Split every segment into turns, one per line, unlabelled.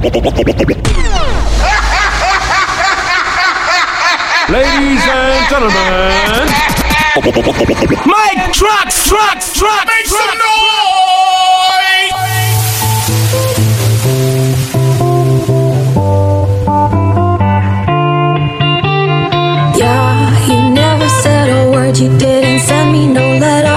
Ladies and gentlemen, Mike Trucks, Trucks, Trucks, make trucks. some noise.
Yeah, you never said a word, you didn't send me no letter.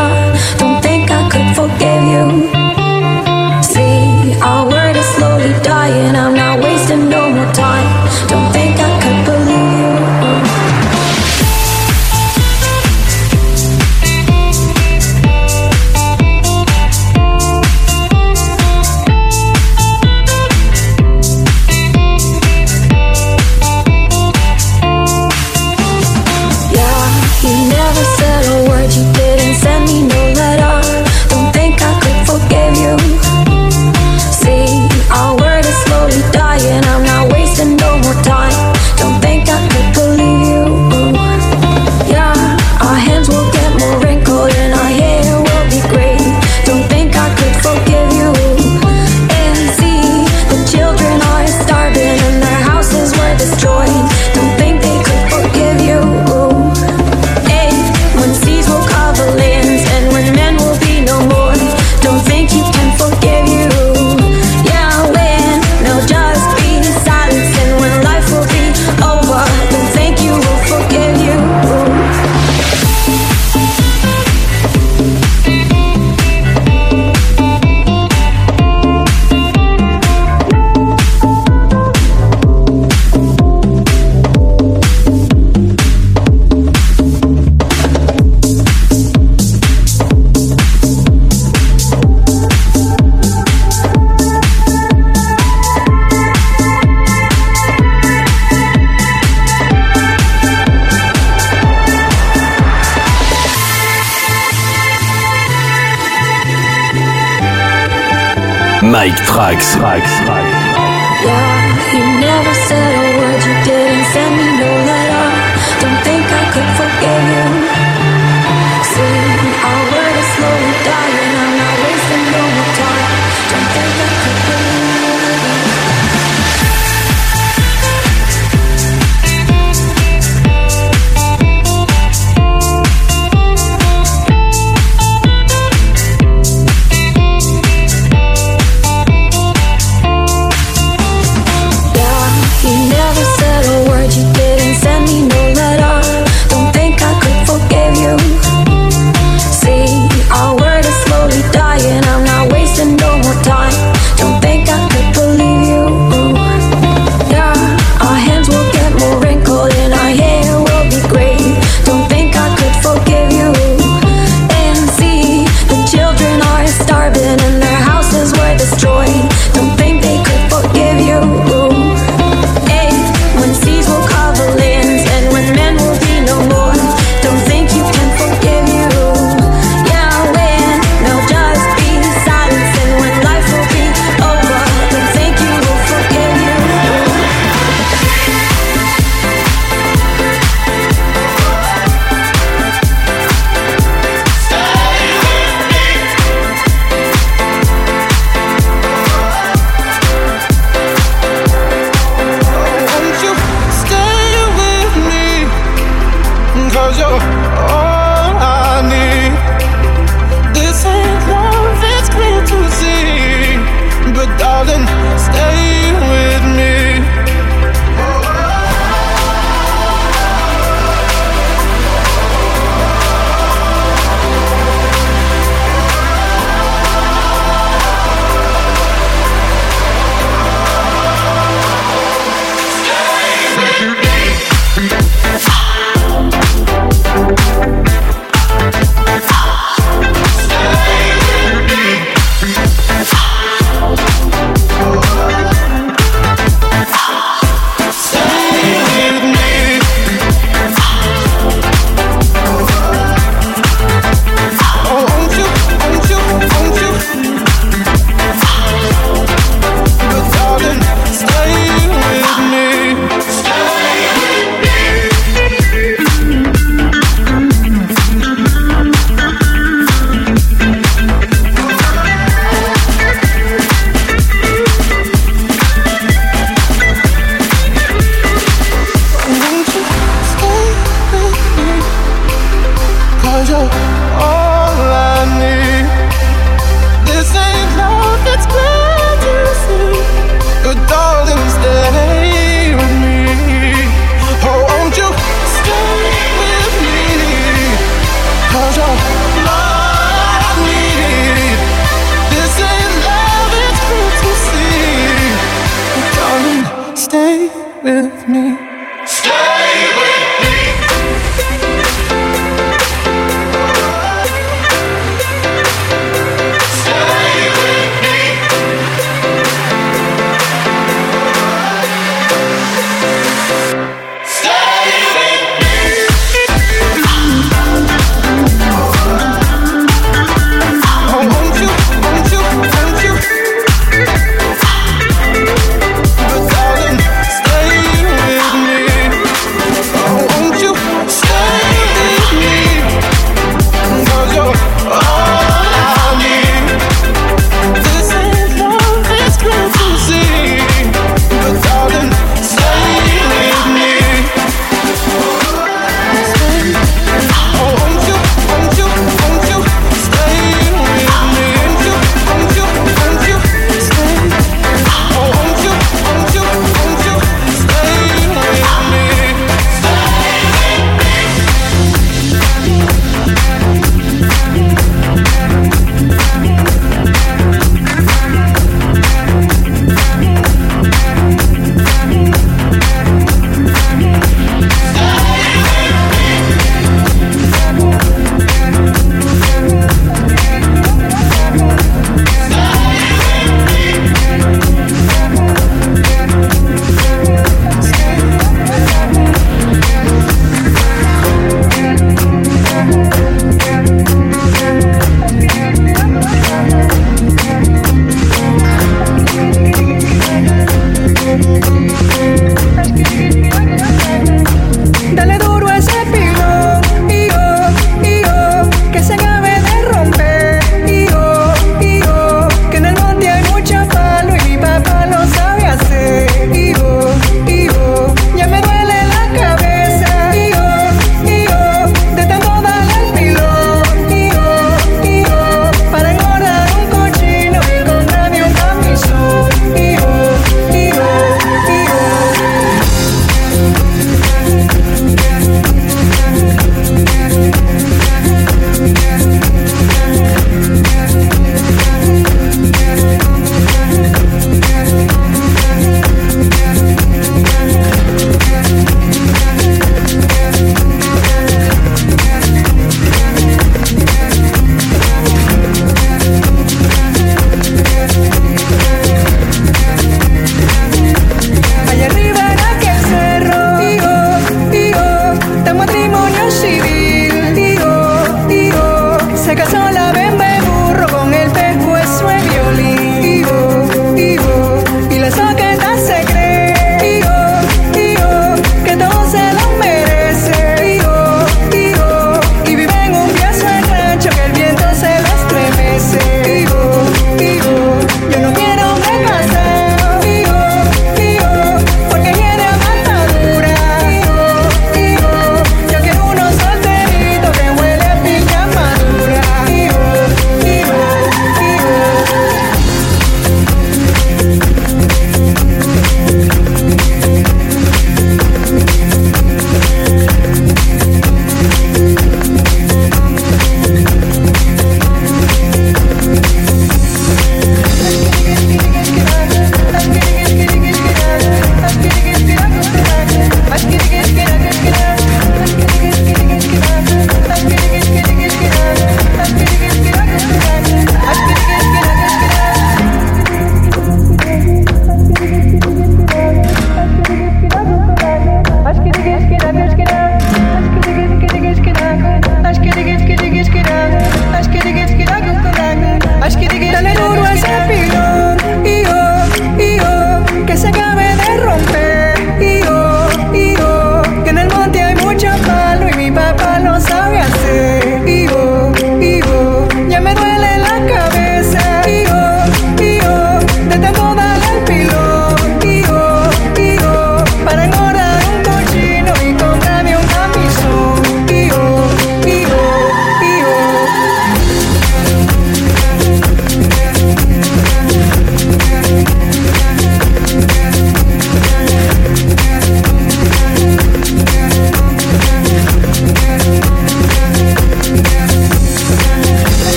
Mike Trax.
Trax.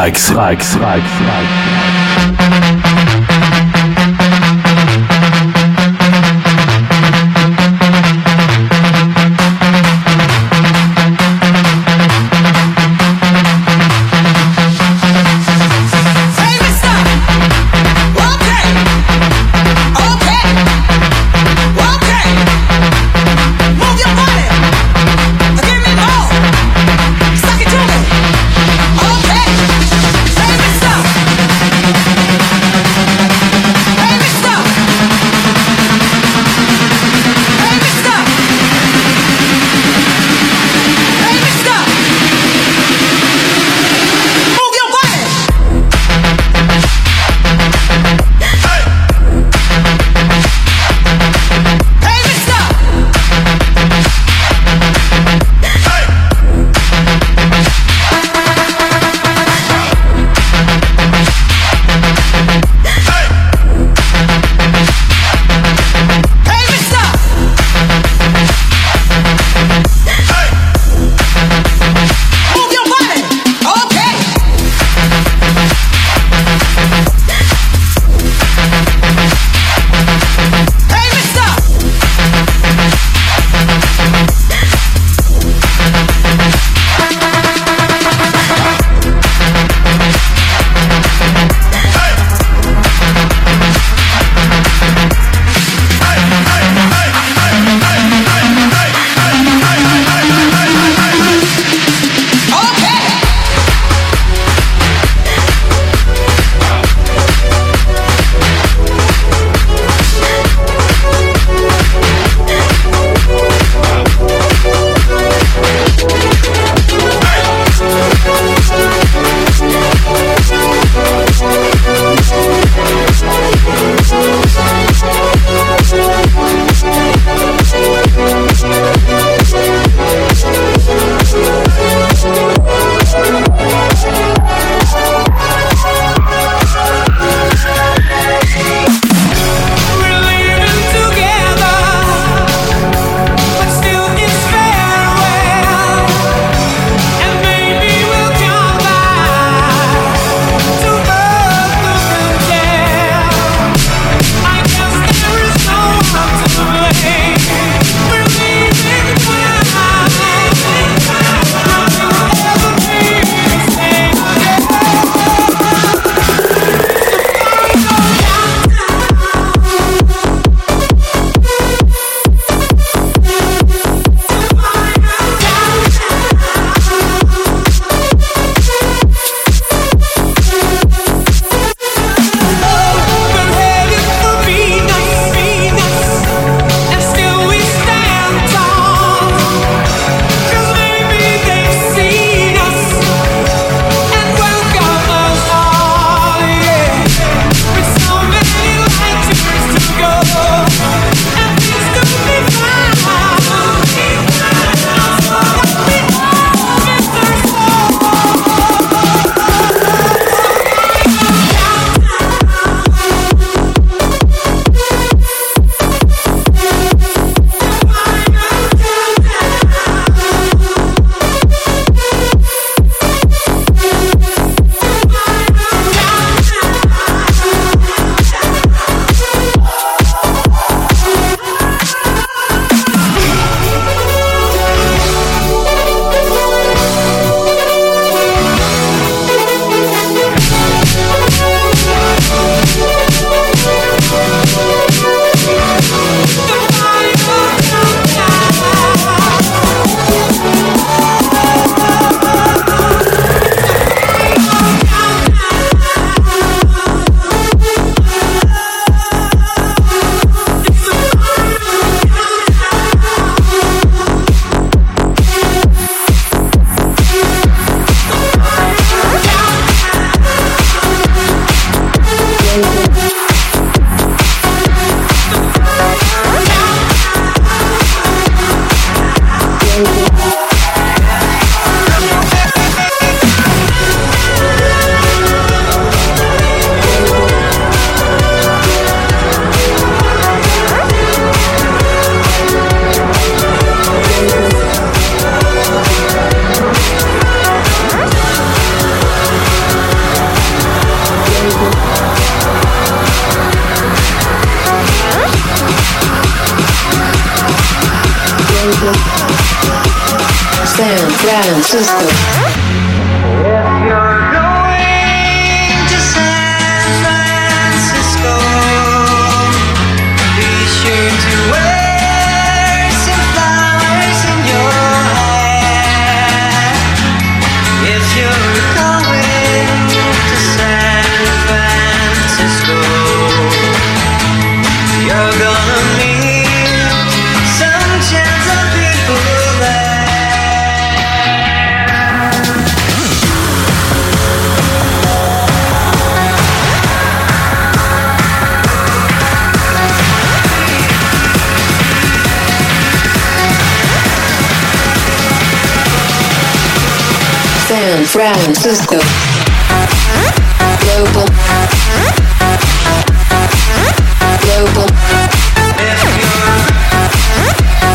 Mike Trax. Trax.
Francisco. Global. Global.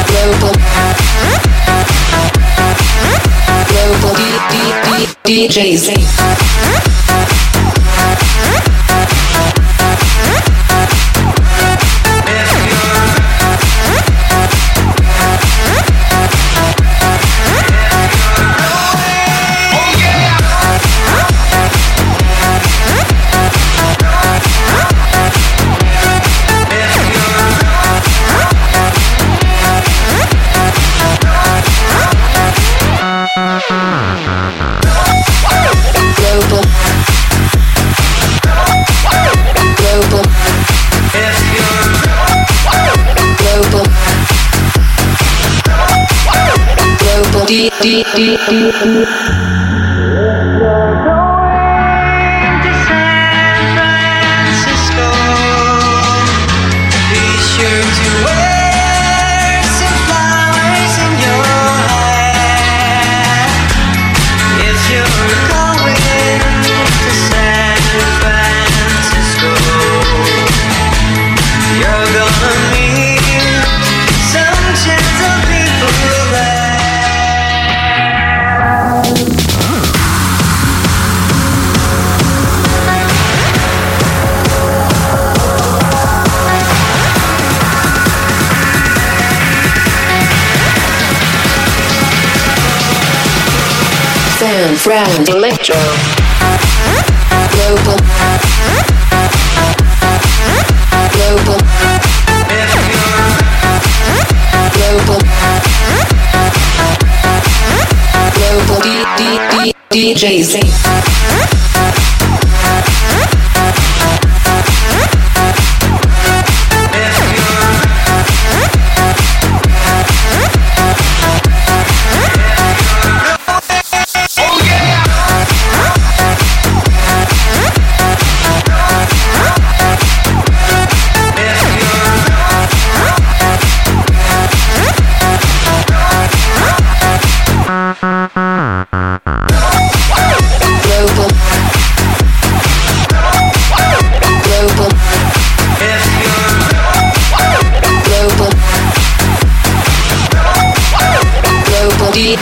Global. Global. D- D D D D Trans Electro. Global. Global. Global. Global. D D D DJ Z.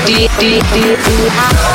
D D D D.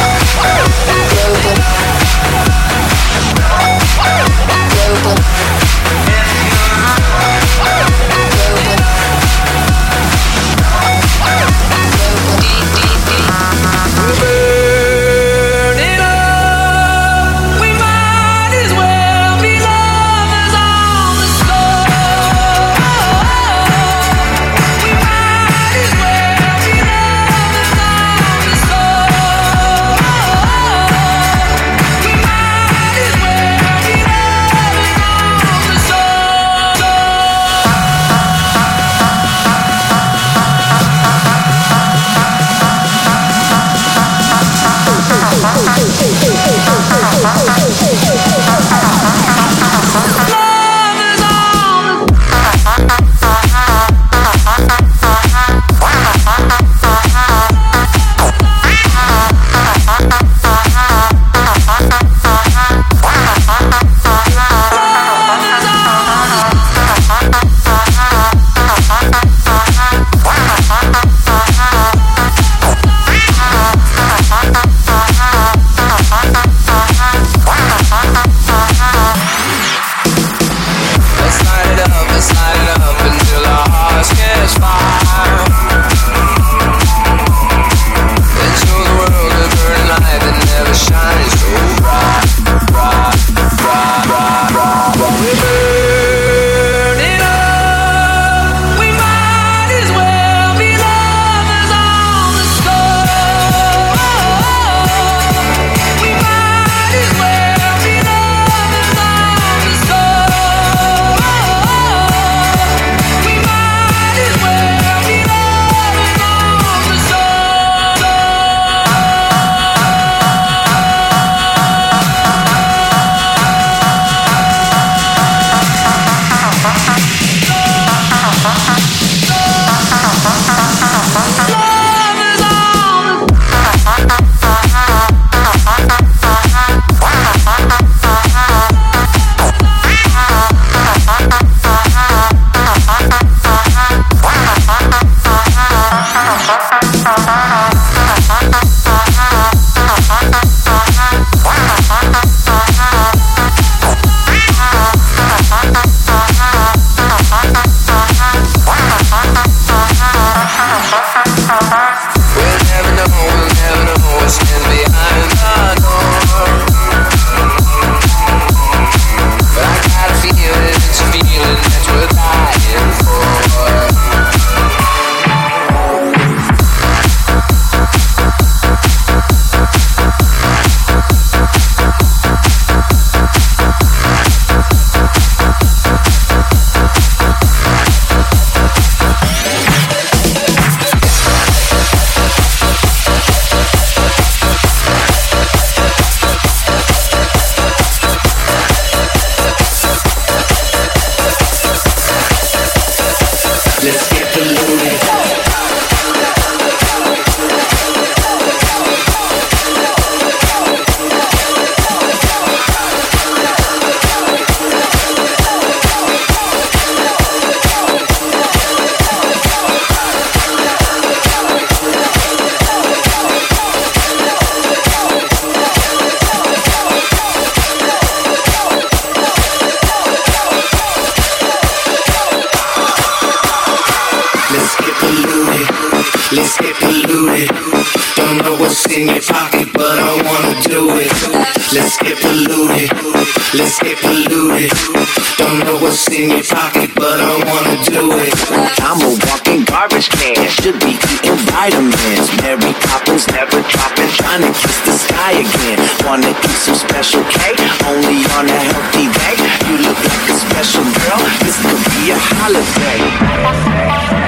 in your pocket, but I wanna do it. Let's get polluted. Let's get polluted. Don't know what's in your pocket, but I wanna do it. I'm a walking garbage can. Should be eating vitamins. Mary Poppins never dropping. Trying to kiss the
sky again. Wanna eat some special K Only on a healthy day. You look like a special girl. This could be a holiday.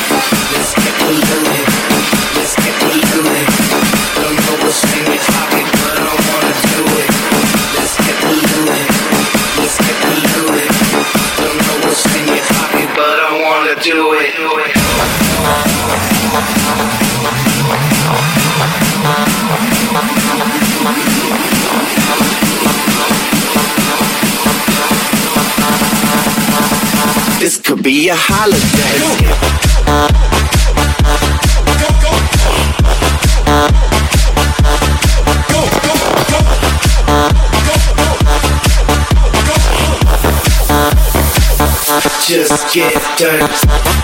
be a holiday. Just get dirty.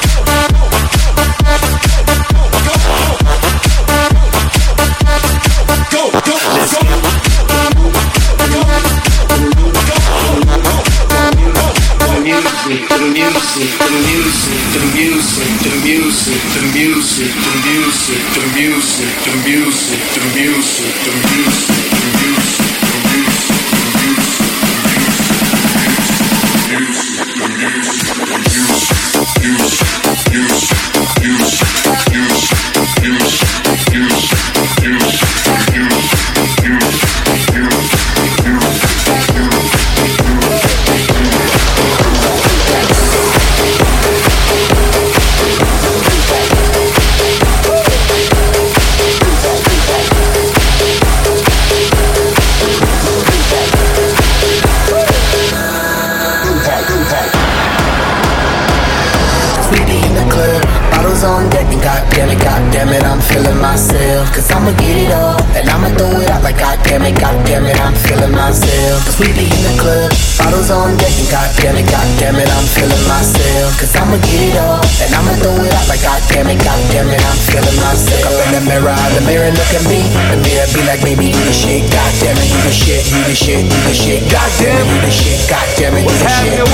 Myself. Cause I'ma get it up, and I'ma throw it out like god damn it, god damn it, I'm feeling myself. Look up in the mirror, the mirror look at me. The mirror be like, baby, you the shit, god damn it, you the shit, you the shit, you the shit, god damn it, you the shit, god damn it, you the shit, the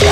shit.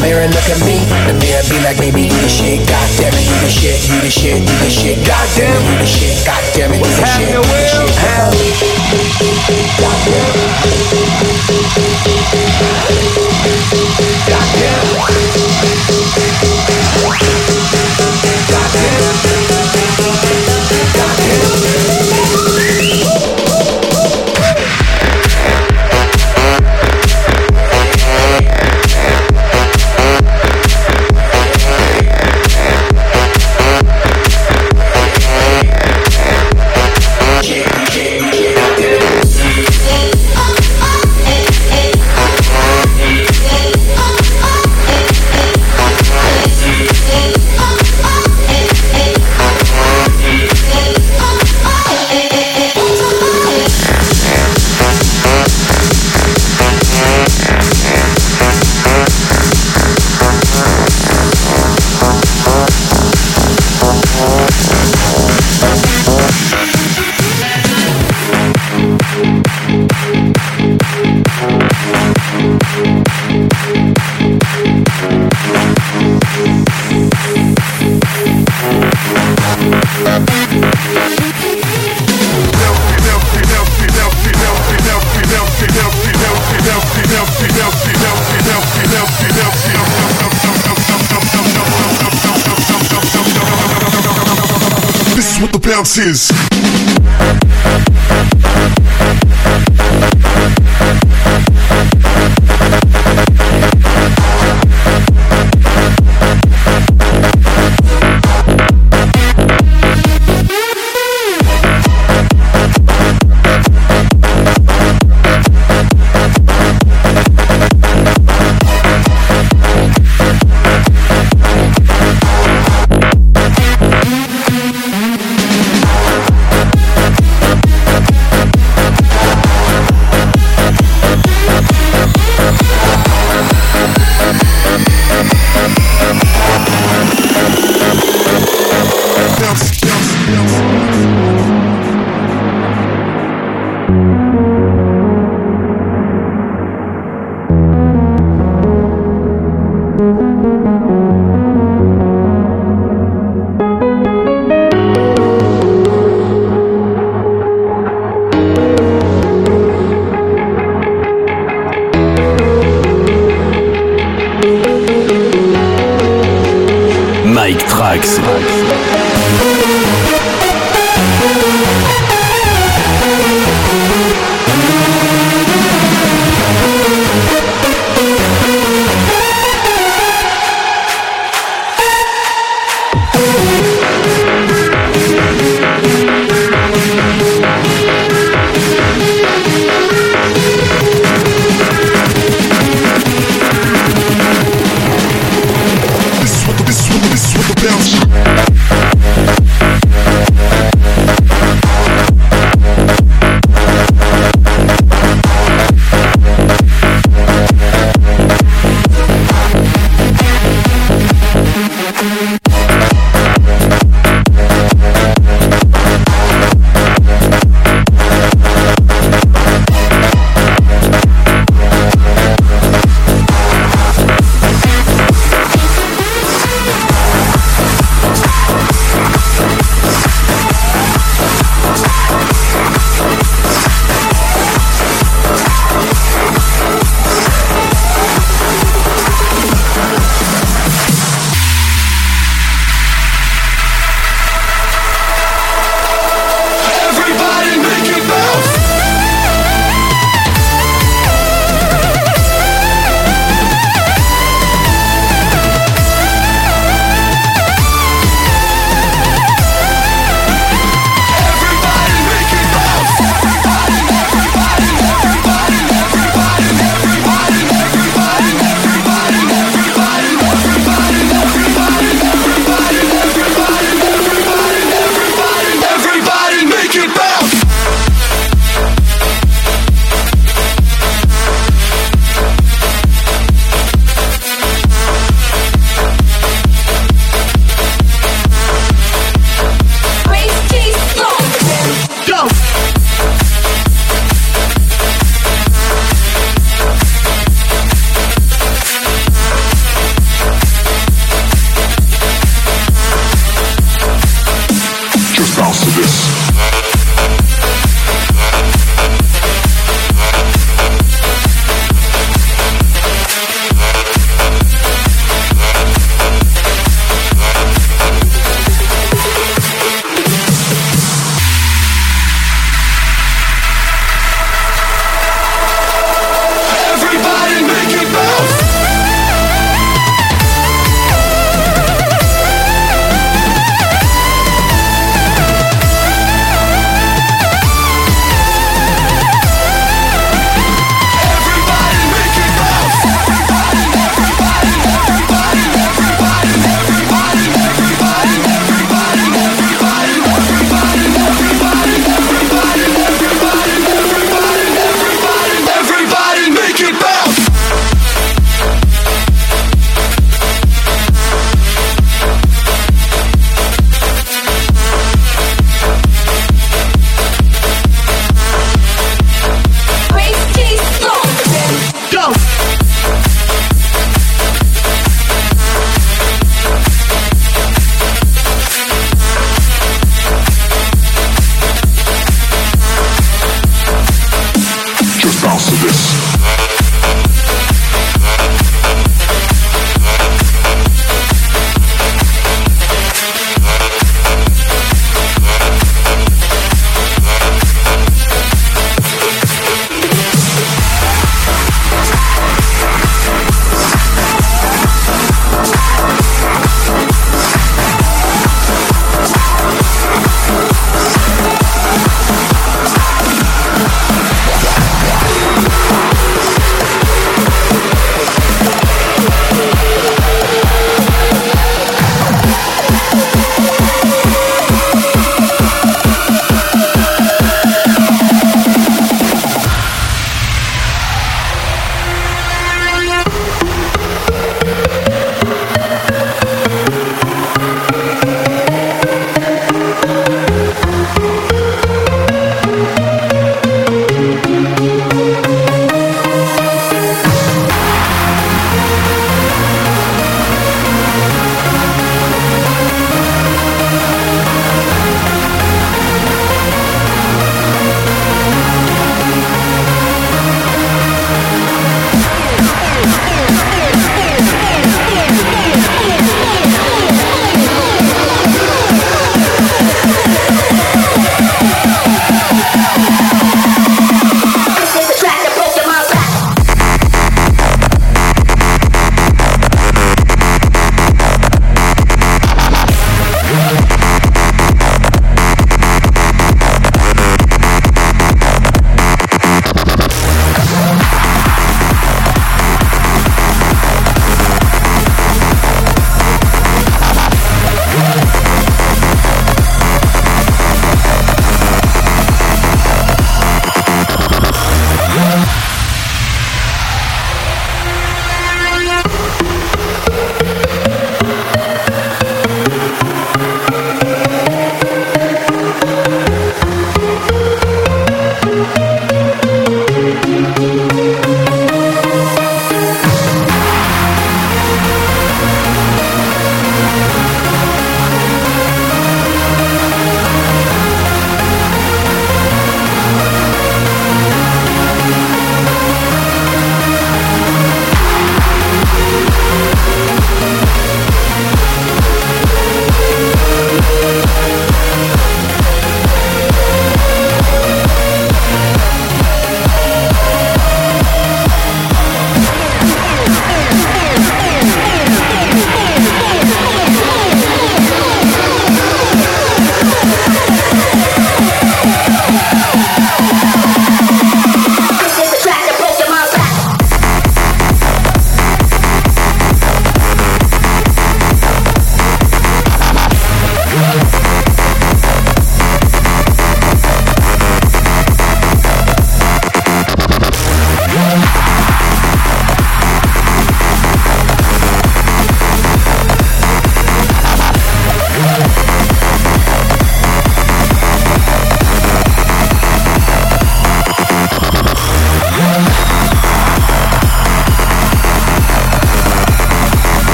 Mirror look at me. The mirror be like, baby, you the shit, god damn it, you the shit, you the shit, you the shit, god damn it, you the shit, god damn it, you the shit, you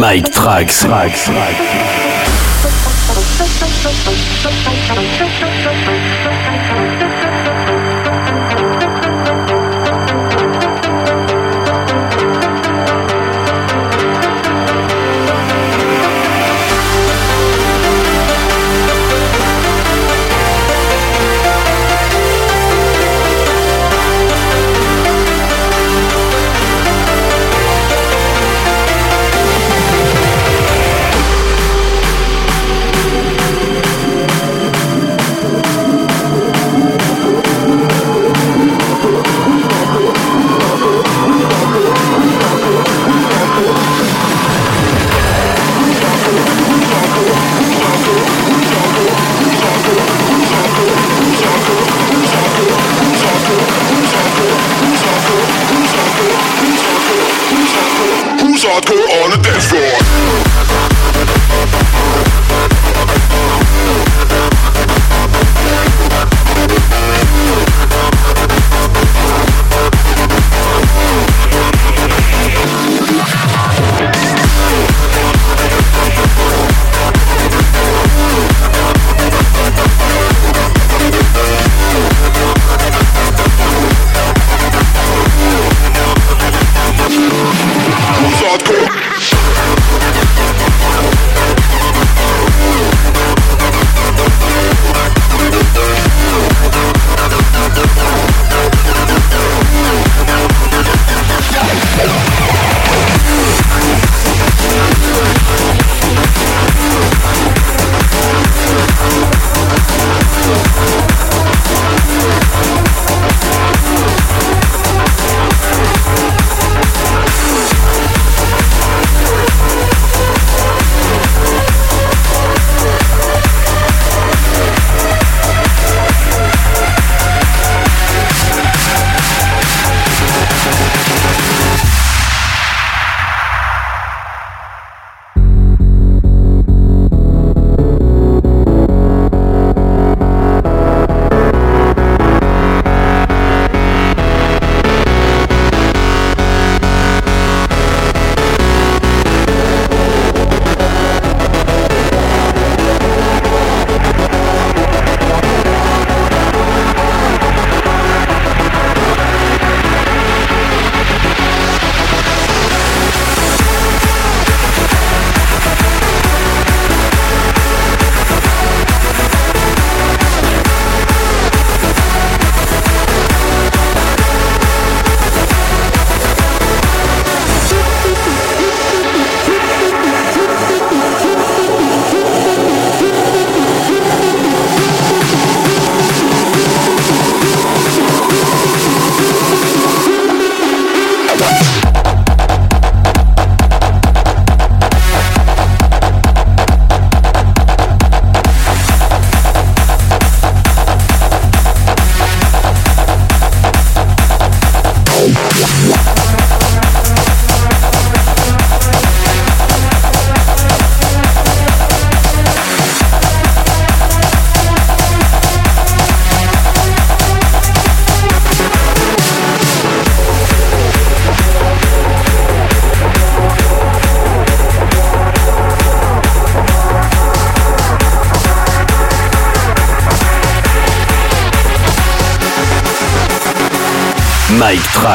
Mike Trax. Mike Trax.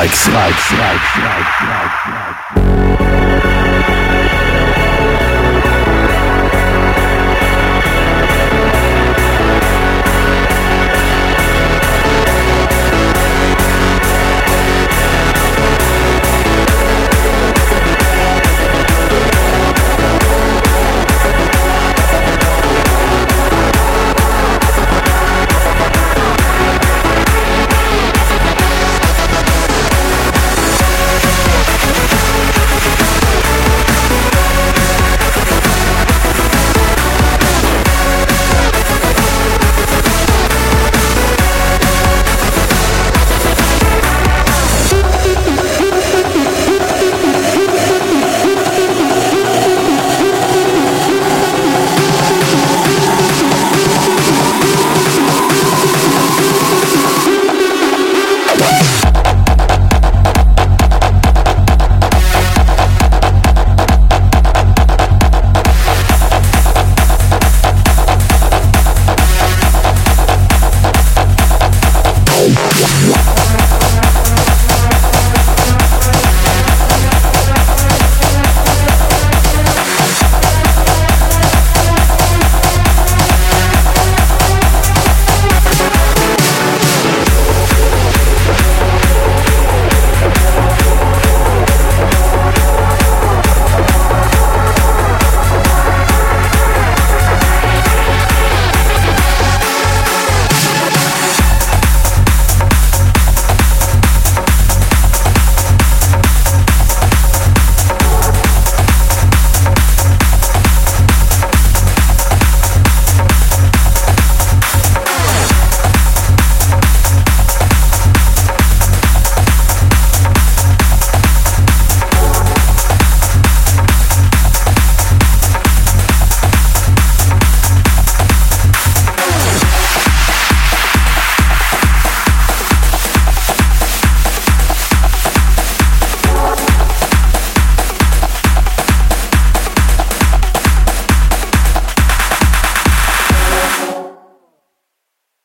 Like, like, like.